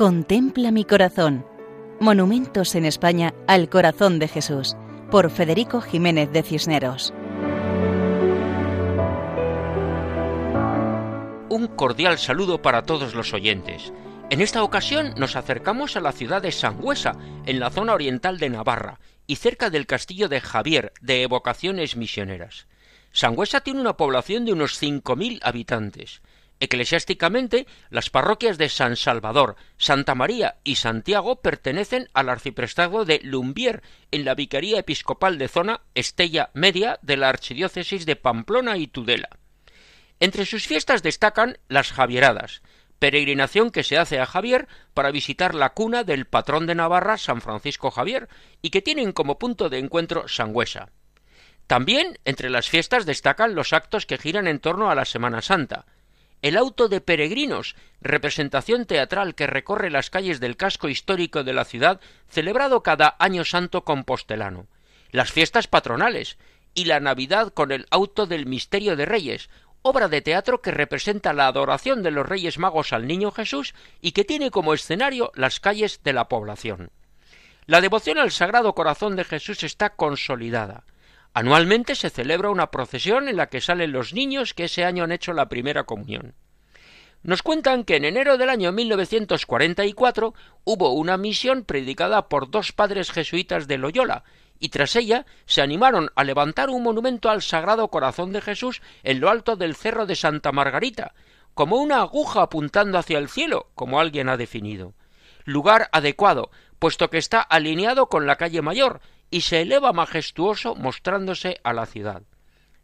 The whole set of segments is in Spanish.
Contempla mi corazón. Monumentos en España al corazón de Jesús, por Federico Jiménez de Cisneros. Un cordial saludo para todos los oyentes. En esta ocasión nos acercamos a la ciudad de Sangüesa, en la zona oriental de Navarra, y cerca del castillo de Javier, de evocaciones misioneras. Sangüesa tiene una población de unos cinco mil habitantes. Eclesiásticamente, las parroquias de San Salvador, Santa María y Santiago pertenecen al arciprestado de Lumbier, en la Vicaría Episcopal de Zona Estella Media de la Archidiócesis de Pamplona y Tudela. Entre sus fiestas destacan las Javieradas, peregrinación que se hace a Javier para visitar la cuna del patrón de Navarra, San Francisco Javier, y que tienen como punto de encuentro Sangüesa. También entre las fiestas destacan los actos que giran en torno a la Semana Santa. El auto de peregrinos, representación teatral que recorre las calles del casco histórico de la ciudad, celebrado cada año santo compostelano. Las fiestas patronales, y la Navidad con el auto del Misterio de Reyes, obra de teatro que representa la adoración de los Reyes Magos al Niño Jesús y que tiene como escenario las calles de la población. La devoción al Sagrado Corazón de Jesús está consolidada. Anualmente se celebra una procesión en la que salen los niños que ese año han hecho la primera comunión. Nos cuentan que en enero del año 1944 hubo una misión predicada por dos padres jesuitas de Loyola, y tras ella se animaron a levantar un monumento al Sagrado Corazón de Jesús en lo alto del cerro de Santa Margarita, como una aguja apuntando hacia el cielo, como alguien ha definido. Lugar adecuado, puesto que está alineado con la calle mayor y se eleva majestuoso mostrándose a la ciudad.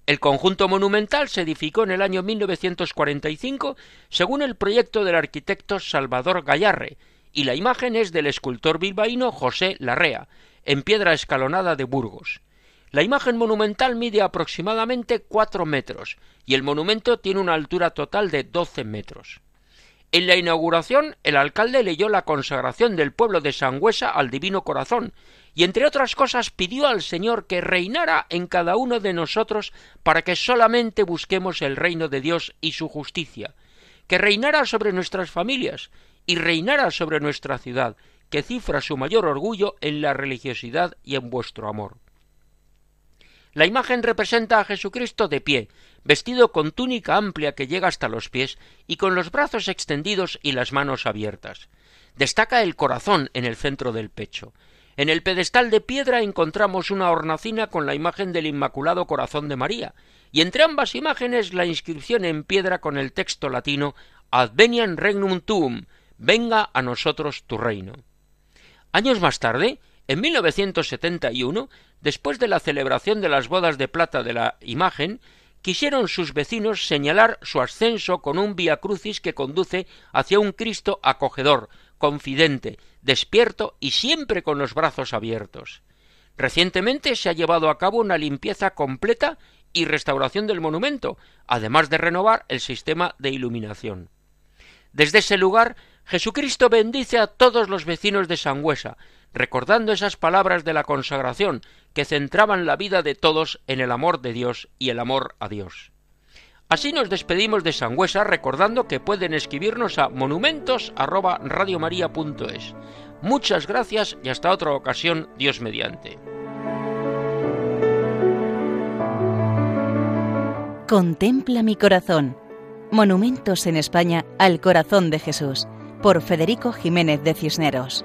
El conjunto monumental se edificó en el año 1945 según el proyecto del arquitecto Salvador Gallarre, y la imagen es del escultor bilbaíno José Larrea, en piedra escalonada de Burgos. La imagen monumental mide aproximadamente cuatro metros y el monumento tiene una altura total de doce metros. En la inauguración, el alcalde leyó la consagración del pueblo de Sangüesa al Divino Corazón y, entre otras cosas, pidió al Señor que reinara en cada uno de nosotros para que solamente busquemos el reino de Dios y su justicia, que reinara sobre nuestras familias y reinara sobre nuestra ciudad, que cifra su mayor orgullo en la religiosidad y en vuestro amor. La imagen representa a Jesucristo de pie, vestido con túnica amplia que llega hasta los pies y con los brazos extendidos y las manos abiertas. Destaca el corazón en el centro del pecho. En el pedestal de piedra encontramos una hornacina con la imagen del Inmaculado Corazón de María, y entre ambas imágenes la inscripción en piedra con el texto latino Advenian regnum tuum, venga a nosotros tu reino. Años más tarde, en 1971, después de la celebración de las bodas de plata de la imagen, quisieron sus vecinos señalar su ascenso con un vía crucis que conduce hacia un Cristo acogedor, confidente, despierto y siempre con los brazos abiertos. Recientemente se ha llevado a cabo una limpieza completa y restauración del monumento, además de renovar el sistema de iluminación. Desde ese lugar Jesucristo bendice a todos los vecinos de Sangüesa, recordando esas palabras de la consagración que centraban la vida de todos en el amor de Dios y el amor a Dios. Así nos despedimos de Sangüesa recordando que pueden escribirnos a monumentos@radiomaria.es. Muchas gracias y hasta otra ocasión, Dios mediante. Contempla mi corazón. Monumentos en España al corazón de Jesús por Federico Jiménez de Cisneros.